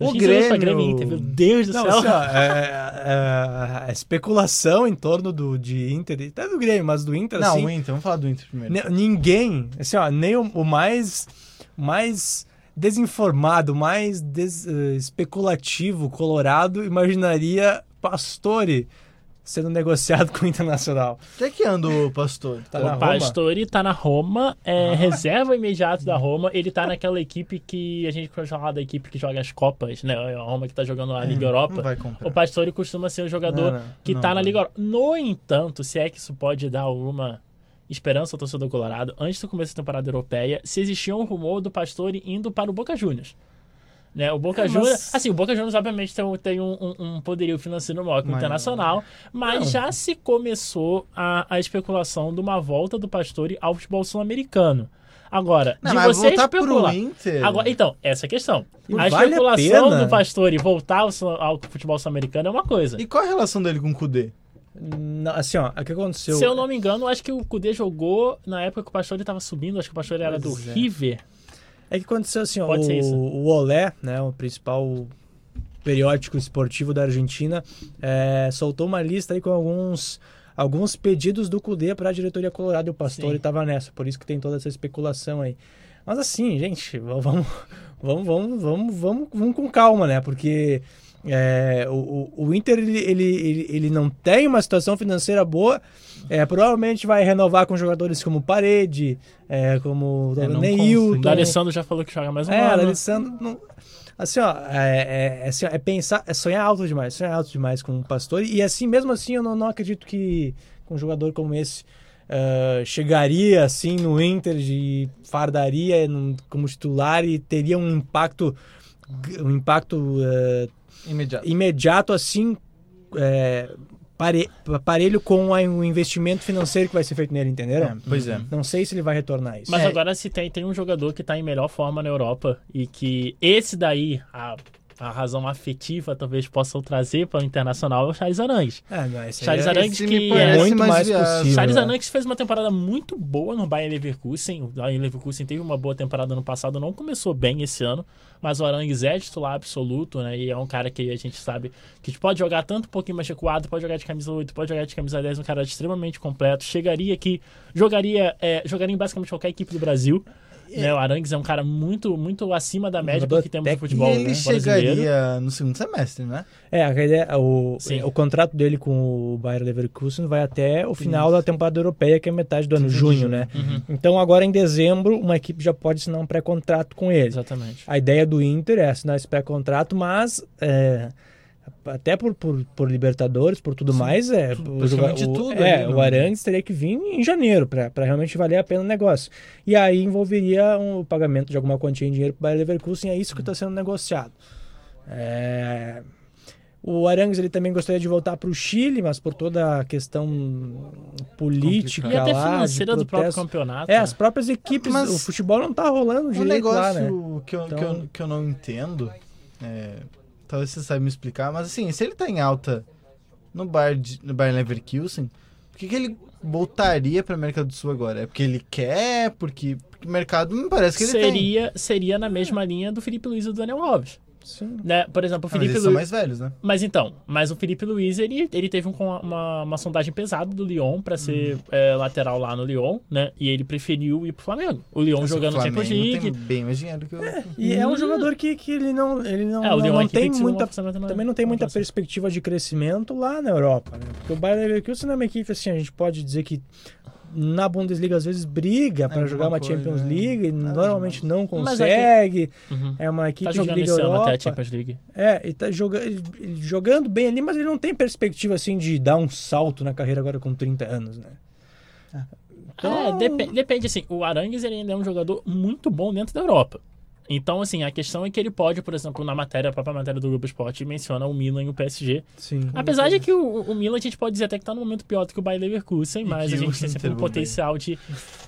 O pra Grêmio... Inter, meu Deus do Não, céu. assim, ó, é, é- é especulação em torno do, de Inter, até do Grêmio, mas do Inter, Não, assim, o Inter, vamos falar do Inter primeiro. ninguém, assim, ó, nem o, o mais, mais desinformado, mais des- eh, especulativo, colorado, imaginaria Pastore sendo negociado com o Internacional. Onde é que anda o pastor? Tá na o Roma? Pastore tá na Roma, é reserva imediato da Roma. Ele tá naquela equipe que a gente pode falar da equipe que joga as Copas, né? A Roma que tá jogando a Liga Não Europa. vai comprar. O Pastore costuma ser o jogador Não, não. que Não, tá na não. Liga Europa. No entanto, se é que isso pode dar alguma esperança ao torcedor colorado, antes do começo da temporada europeia, se existia um rumor do Pastore indo para o Boca Juniors. Né, o Boca É, mas- Juniors, assim, o Boca Juniors obviamente tem, um- tem um, um- um poderio financeiro maior que o. Internacional, mas Não. já se começou a, a especulação de uma volta do Pastore ao futebol sul-americano. Agora, Não, de mas você voltar especular... Inter... Agora, então, essa é a questão. E A vale a especulação pena. do Pastore voltar ao, ao futebol sul-americano é uma coisa. E qual a relação dele com o Kudê? Não, assim, ó, o que aconteceu? Se eu não me engano, acho que o Kudê jogou na época que o Pastore estava subindo, acho que o Pastore era do é. River. É que aconteceu assim, ó, Pode o, o Olé, né, o principal periódico esportivo da Argentina, é, soltou uma lista aí com alguns alguns pedidos do Cudê para a diretoria colorada e o Pastore estava nessa, por isso que tem toda essa especulação aí. Mas assim, gente, vamos vamos vamos vamos vamos, vamos com calma, né? Porque é, o, o- Inter ele, ele, ele, não tem uma situação financeira boa. É, provavelmente vai renovar com jogadores como Parede, é, como É, Neilton. O D'Alessandro já falou que joga mais um É, ano. Alessandro. Não... Assim, ó, é, é, é assim, é pensar, é sonhar alto demais, sonhar alto demais com o Pastore. E assim, mesmo assim, eu não, não acredito que um jogador como esse eh, chegaria assim no Inter de fardaria como titular e teria um impacto, um impacto eh, Imediato. imediato assim. eh, pare- parelho com o investimento financeiro que vai ser feito nele, entenderam? É, pois é. Não sei se ele vai retornar isso. Mas É. agora se tem, tem um jogador que tá em melhor forma na Europa e que esse daí, a, a razão afetiva talvez possa o trazer para o Internacional é o Charles Arangues. É, não, Charles é- Arangues que é muito mais mais possível. Charles né? Arangues fez uma temporada muito boa no Bayern Leverkusen. O Bayern Leverkusen teve uma boa temporada no passado, não começou bem esse ano, mas o Arangues é titular absoluto, né? E é um cara que a gente sabe que pode jogar tanto um pouquinho mais recuado, pode jogar de camisa 8, pode jogar de camisa 10, um cara extremamente completo. Chegaria aqui, jogaria, é, jogaria em basicamente qualquer equipe do Brasil. Né? O Arangues é um cara muito, muito acima da média do que temos no. E futebol ele né, chegaria no segundo semestre, né? É, a ideia, o, Sim. o contrato dele com o Bayer Leverkusen vai até o final da temporada europeia, que é metade do ano, 30 de junho, junho. né? Uhum, Então agora em dezembro, uma equipe já pode assinar um pré-contrato com ele. exatamente. A ideia do Inter é assinar esse pré-contrato, mas é, até por, por, por Libertadores, por tudo mais, é, o, praticamente o- tudo é, ali, o né? Arangues teria que vir em janeiro para realmente valer a pena o negócio. E aí envolveria um, o pagamento de alguma quantia em dinheiro para o Bayer Leverkusen, é isso que está sendo negociado. É, o Arangues ele também gostaria de voltar para o Chile, mas por toda a questão política E até lá, financeira do próprio campeonato. É, né? as próprias equipes, Mas o futebol não tá rolando Um direito lá, negócio né? que, eu, que, eu, Então- que, eu, que eu não entendo, é, talvez você saiba me explicar, mas assim, se ele tá em alta no bar de, no Bayern Leverkusen, por que, que ele voltaria pra América do Sul agora? É porque ele quer? Porque, porque o mercado me parece que ele tem. seria, seria na mesma linha do Felipe Luiz e do Daniel Alves. Sim. Né? Por exemplo, o Ah, Felipe eles são Luiz. mais velhos, né? Mas então, mas o Felipe Luiz, ele, ele teve um- uma, uma sondagem pesada do Lyon pra ser Uhum. é, lateral lá no Lyon, né? E ele preferiu ir pro Flamengo. O Lyon jogando Champions Flamengo League. tem bem mais dinheiro que o... E é um Hum. jogador que, que ele não, ele não, É, o não, Lyon não tem muita, na- também não tem muita próxima. perspectiva de crescimento lá na Europa, né? Porque o Bayern Leverkusen é uma equipe assim, a gente pode dizer que na Bundesliga às vezes briga para alguma jogar uma coisa, Champions né? League, e Nada normalmente não é consegue. Uhum. É uma equipe Tá de jogando Liga esse ano Europa. até a Champions League. É, e tá joga, jogando bem ali, mas ele não tem perspectiva assim de dar um salto na carreira agora com 30 anos, né? Então- É, depe- depende, assim, o Arangues ele ainda é um jogador muito bom dentro da Europa. Então, assim, a questão é que ele pode, por exemplo, na matéria, a própria matéria do Globo Esporte menciona o Milan e o PSG. Sim. Apesar de que o, o Milan a gente pode dizer até que tá num momento pior do que o Bayer Leverkusen, E mas a gente tem sempre um potencial de,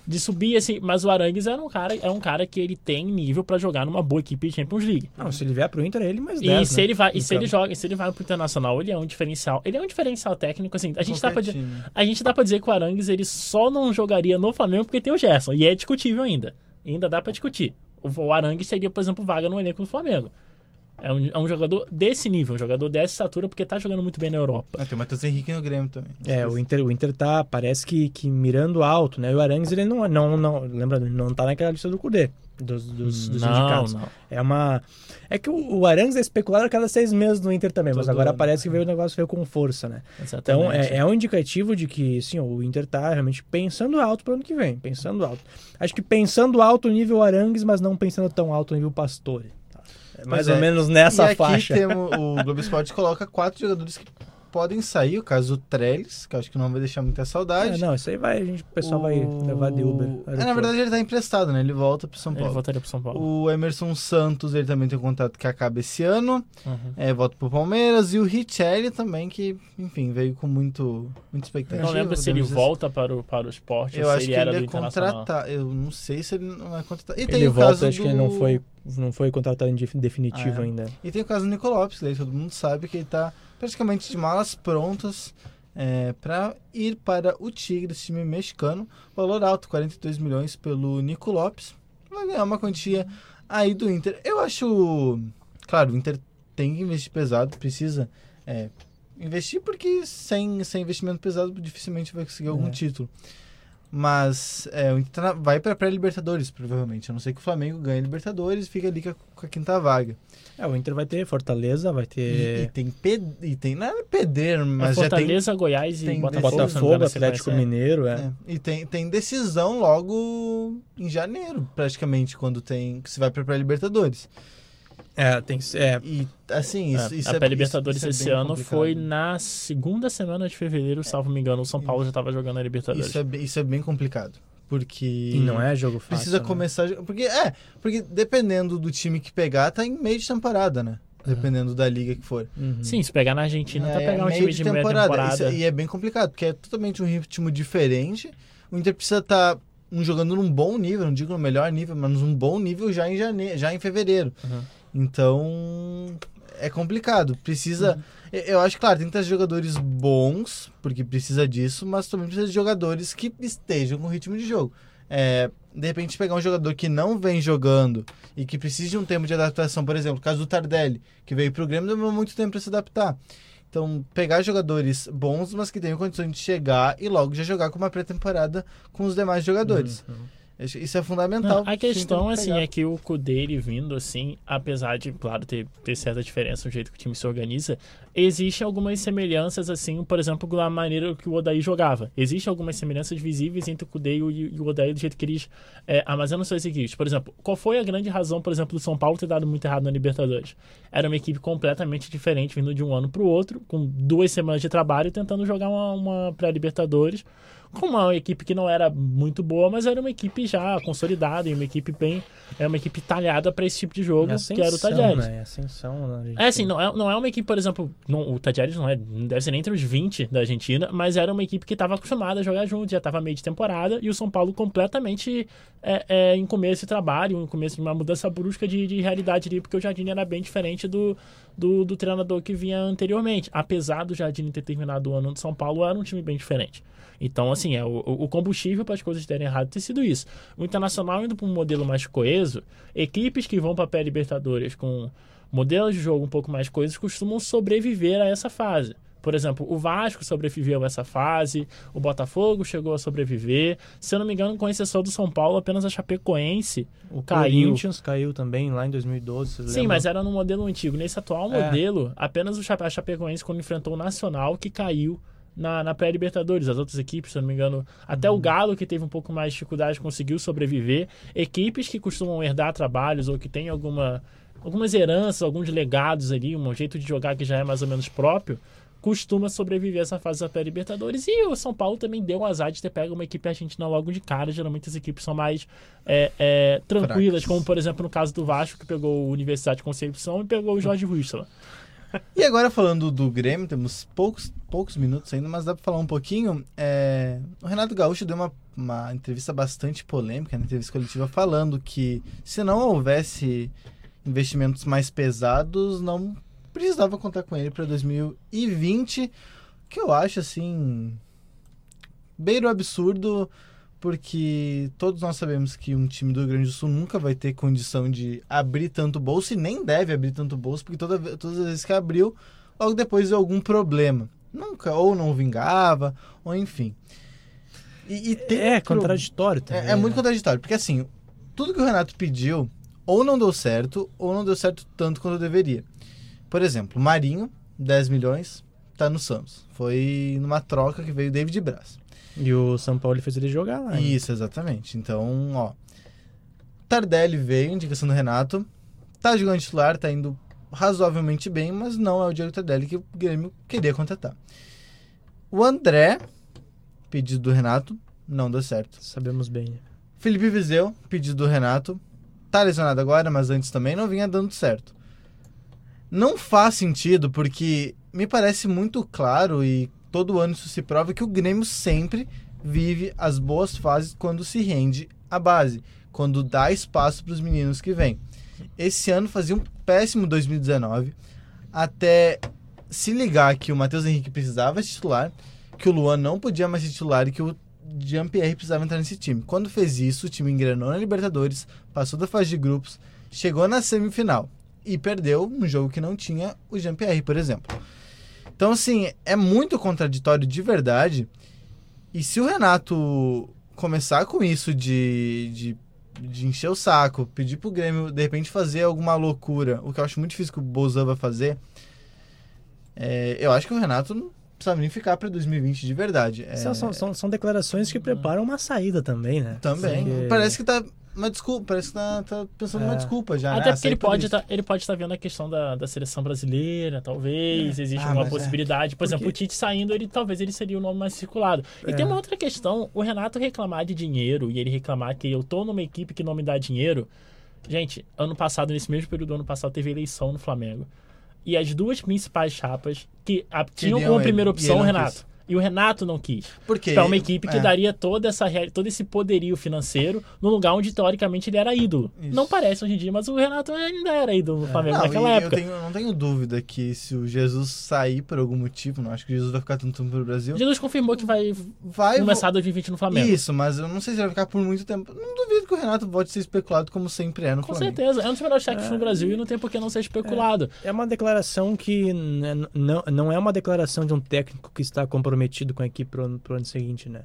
de subir, assim. Mas o Arangues é um cara, é um cara que ele tem nível pra jogar numa boa equipe de Champions League. Não, se ele vier pro Inter, é ele mais E 10, se né? ele vai, e se ele joga, e se ele vai pro internacional, ele é um diferencial. Ele é um diferencial técnico, assim. A gente dá pra dizer, time. a gente dá pra dizer que o Arangues ele só não jogaria no Flamengo porque tem o Gerson. E é discutível ainda. Ainda dá pra discutir. O, Arangues seria, por exemplo, vaga no elenco do Flamengo. É um, é um jogador desse nível, um jogador dessa estatura, porque tá jogando muito bem na Europa. Ah, tem o Matheus Henrique no Grêmio também. É, o Inter, o Inter tá, parece que, que mirando alto, né? E o Arangues, ele não, não, não, lembrando, ele não tá naquela lista do Cudê, dos, dos, dos não, indicados. não. É uma... É que o, o Arangues é especulado a cada seis meses no Inter também, mas Todo agora ano. parece que veio o negócio veio com força, né? Então, Exatamente. é, é um indicativo de que, sim, o Inter tá realmente pensando alto para o ano que vem, pensando alto. Acho que pensando alto nível Arangues, mas não pensando tão alto nível Pastore. tá? É mais Pois ou é. menos nessa e aqui faixa. temos o Globo Esporte coloca quatro jogadores que podem sair, o caso do Trellis, que eu acho que não vai deixar muita É, saudade. não, isso aí vai, a gente, o pessoal vai O- levar de Uber. É, na verdade ele tá emprestado, né? Ele volta pro São Ele Paulo. voltaria pro São Paulo. O Emerson Santos, ele também tem um contrato que acaba esse ano. Uhum. É, volta pro Palmeiras. E o Richelli também, que, enfim, veio com muito, muita expectativa. Não lembro se ele dizer volta para o, para o esporte Eu ou acho se que ele era ele é contratado. Eu não sei se ele não é contratado. E tem Ele o volta, caso acho que do... ele não foi, não foi contratado em def- definitivo Ah, é. ainda. E tem o caso do Nico Lopes, daí todo mundo sabe que ele tá praticamente de malas prontas é, para ir para o Tigres, time mexicano. Valor alto, 42 milhões pelo Nico Lopes. Vai ganhar uma quantia aí do Inter. Eu acho. Claro, o Inter tem que investir pesado, precisa é, investir, porque sem, sem investimento pesado dificilmente vai conseguir algum É. título. Mas é, o Inter tá vai para pré-Libertadores, provavelmente. A não ser que o Flamengo ganhe Libertadores e fica ali com a, com a quinta vaga. É, o Inter vai ter Fortaleza, vai E, e ter tem pe- e tem nada a perder, É mas já tem, Fortaleza, Goiás e tem Botafogo. Botafogo, Atlético sequência. Mineiro, é. é, e tem tem decisão logo em janeiro, praticamente, quando tem que se vai para pré-libertadores. É, tem que ser- é, E assim, isso, É, isso a é pré-Libertadores isso- isso é esse bem ano complicado. foi na segunda semana de fevereiro, salvo me engano. O São Paulo já estava jogando a Libertadores. isso é, bem- isso é bem complicado, porque e não é jogo fácil. precisa né? começar, porque é, porque dependendo do time que pegar, tá em meio de temporada, né? Dependendo da liga que for. Uhum. Sim, se pegar na Argentina, tá É, pegar um meio time de meia Isso- temporada. e é bem complicado, porque é totalmente um ritmo diferente. O Inter precisa estar jogando num bom nível, não digo no melhor nível, mas num bom nível já em janeiro, já em fevereiro. Uhum. Então é complicado. Precisa. eu- Eu acho, claro, tem que ter jogadores bons, porque precisa disso, mas também precisa de jogadores que estejam com ritmo de jogo. É, de repente, pegar um jogador que não vem jogando e que precisa de um tempo de adaptação, por exemplo, o caso do Tardelli, que veio pro Grêmio, demorou muito tempo para se adaptar. Então, pegar jogadores bons, mas que tenham condições de chegar e logo já jogar com uma pré-temporada com os demais jogadores. Uhum. Isso é fundamental. Não, a questão, assim, é que o Kudê, ele vindo, assim, apesar de, claro, ter, ter certa diferença no jeito que o time se organiza, existem algumas semelhanças, assim, por exemplo, da maneira que o Odaí jogava. Existem algumas semelhanças visíveis entre o e o, e o Odaí do jeito que eles é, armazenam suas equipes. Por exemplo, qual foi a grande razão, por exemplo, do São Paulo ter dado muito errado na Libertadores? Era uma equipe completamente diferente, vindo de um ano para o outro, com duas semanas de trabalho, tentando jogar uma, uma pré-Libertadores com uma equipe que não era muito boa, mas era uma equipe já consolidada e uma equipe bem. É uma equipe talhada para esse tipo de jogo, que era o Tajeres. Né? Ascensão, né? gente É assim, não é, não é uma equipe, por exemplo, não, o Tajeres não é, não deve ser nem entre os 20 da Argentina, mas era uma equipe que estava acostumada a jogar junto, já estava meio de temporada, e o São Paulo completamente é, é, em começo de trabalho, em começo de uma mudança brusca de, de realidade ali, porque o Jardim era bem diferente do, do, do treinador que vinha anteriormente. Apesar do Jardim ter terminado o ano do São Paulo, era um time bem diferente. Então, assim, é o, o combustível para as coisas terem errado ter sido isso. O Internacional indo para um modelo mais coeso, equipes que vão para a pré-Libertadores com modelos de jogo um pouco mais coesos costumam sobreviver a essa fase. Por exemplo, o Vasco sobreviveu a essa fase, o Botafogo chegou a sobreviver. Se eu não me engano, com exceção do São Paulo, apenas a Chapecoense O caiu. Corinthians caiu também lá em 2012. você Sim, mas era no modelo antigo. Nesse atual É. modelo, apenas o a Chapecoense, quando enfrentou o Nacional, que caiu na, na pré-Libertadores. As outras equipes, se eu não me engano, até Uhum. o Galo, que teve um pouco mais de dificuldade, conseguiu sobreviver. Equipes que costumam herdar trabalhos ou que têm alguma, algumas heranças, alguns legados ali, um jeito de jogar que já é mais ou menos próprio, costuma sobreviver essa fase da pré-Libertadores. E o São Paulo também deu o azar de ter pego uma equipe argentina logo de cara. Geralmente as equipes são mais é, é, tranquilas, Fracas. como por exemplo no caso do Vasco, que pegou o Universidade de Concepção e pegou o Jorge Russell. E agora falando do Grêmio, temos poucos, poucos minutos ainda, mas dá pra falar um pouquinho. É, O Renato Gaúcho deu uma, uma entrevista bastante polêmica, na entrevista coletiva, falando que se não houvesse investimentos mais pesados, não precisava contar com ele para 2020, que eu acho assim beiro absurdo, porque todos nós sabemos que um time do Rio Grande do Sul nunca vai ter condição de abrir tanto bolso e nem deve abrir tanto bolso, porque toda, todas as vezes que abriu, logo depois deu algum problema. Nunca, ou não vingava, ou enfim. E, e É, pro- contraditório também. é, é muito né? contraditório, porque assim, tudo que o Renato pediu, ou não deu certo, ou não deu certo tanto quanto deveria. Por exemplo, Marinho, 10 milhões, tá no Santos. Foi numa troca que veio David Braz. E o São Paulo fez ele jogar lá. né? Isso, exatamente. Então, ó. Tardelli veio, indicação do Renato. Tá jogando titular, tá indo razoavelmente bem, mas não é o Diego Tardelli que o Grêmio queria contratar. O André, pedido do Renato, não deu certo. Sabemos bem. Felipe Vizeu, pedido do Renato. Tá lesionado agora, mas antes também não vinha dando certo. Não faz sentido, porque me parece muito claro e todo ano isso se prova que o Grêmio sempre vive as boas fases quando se rende à base, quando dá espaço para os meninos que vêm. Esse ano fazia um péssimo 2019, até se ligar que o Matheus Henrique precisava ser titular, que o Luan não podia mais ser titular e que o Jean-Pierre precisava entrar nesse time. Quando fez isso, o time engrenou na Libertadores, passou da fase de grupos, chegou na semifinal e perdeu um jogo que não tinha o Jean-Pierre, por exemplo. Então, assim, é muito contraditório de verdade. E se o Renato começar com isso de, de, de encher o saco, pedir pro Grêmio, de repente, fazer alguma loucura, o que eu acho muito difícil que o Bolzan vai fazer, é, eu acho que o Renato não precisa nem ficar pra 2020 de verdade. É, São, são, são, são declarações que preparam uma saída também, né? Também. Porque- Parece que tá uma desculpa, parece que tá, tá pensando numa É. desculpa já. Até né? porque ele por pode, tá, ele pode estar vendo a questão da, da seleção brasileira, talvez. Existe Ah, uma é. possibilidade. Por exemplo, o Tite saindo, ele talvez ele seria o nome mais circulado. E É. tem uma outra questão: o Renato reclamar de dinheiro e ele reclamar que eu tô numa equipe que não me dá dinheiro. Gente, ano passado, nesse mesmo período do ano passado, teve eleição no Flamengo. E as duas principais chapas que a- tinham como primeira opção o Renato. E o Renato não quis. Porque Pra uma equipe que é. daria toda essa, todo esse poderio financeiro num lugar onde, teoricamente, ele era ídolo. Isso. Não parece hoje em dia, mas o Renato ainda era ídolo no Flamengo É. Não, naquela época. Eu tenho, não tenho dúvida que se o Jesus sair por algum motivo, não acho que o Jesus vai ficar tanto tempo no Brasil. Jesus confirmou que vai Vai começar 2020 no Flamengo. Isso, mas eu não sei se vai ficar por muito tempo. Não duvido que o Renato volte a ser especulado como sempre é no Com Flamengo. certeza. É um dos melhores técnicos no Brasil e não tem por que não ser especulado. É uma declaração que não, não é uma declaração de um técnico que está comprometido com a equipe pro, ano- pro ano seguinte, né?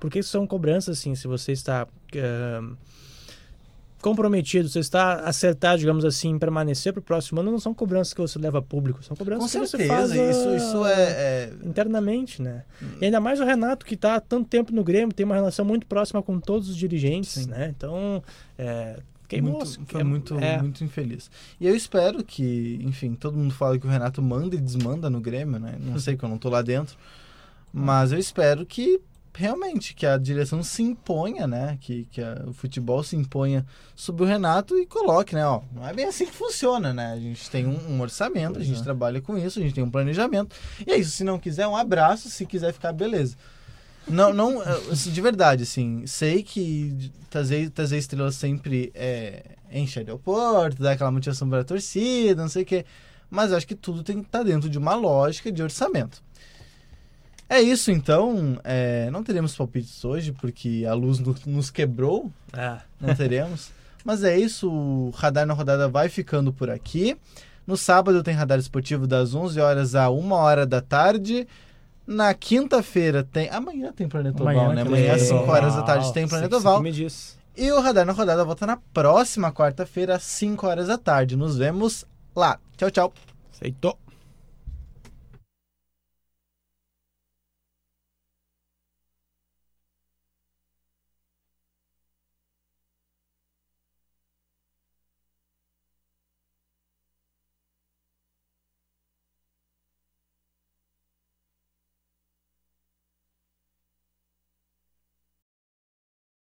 Porque são cobranças, assim, se você está ahn, comprometido, você está acertado, digamos assim, em permanecer pro próximo ano, não são cobranças que você leva a público, são Com cobranças que você certeza, faz isso, ah, isso é, é- internamente, né? E ainda mais o Renato, que está há tanto tempo no Grêmio, tem uma relação muito próxima com todos os dirigentes, Sim. né? Então, é, queimou. muito, foi é- muito, é. muito infeliz. E eu espero que, enfim, todo mundo fala que o Renato manda e desmanda no Grêmio, né? Não sei que eu não tô lá dentro. Mas eu espero que realmente que a direção se imponha, né? Que, que a- o futebol se imponha sobre o Renato e coloque, né? Ó, não é bem assim que funciona, né? A gente tem um, um orçamento, a Pois gente é. trabalha com isso, a gente tem um planejamento. E é isso. Se não quiser, um abraço. Se quiser ficar, beleza. Não, não, assim, de verdade, assim, sei que trazer, trazer estrelas sempre é, enche aeroporto, dá aquela motivação para a torcida, não sei o quê. Mas acho que tudo tem que estar dentro de uma lógica de orçamento. É isso, então. é, não teremos palpites hoje, porque a luz no- nos quebrou, Ah, não teremos. Mas é isso, o Radar na Rodada vai ficando por aqui. No sábado tem Radar Esportivo das 11 horas a 1 hora da tarde. Na quinta-feira tem. Amanhã tem Planeta Amanhã Oval, né? Amanhã às Planeta 5 horas da tarde tem Planeta Oval. me diz. E o Radar na Rodada volta na próxima quarta-feira às 5 horas da tarde. Nos vemos lá. Tchau, tchau. Aceitou.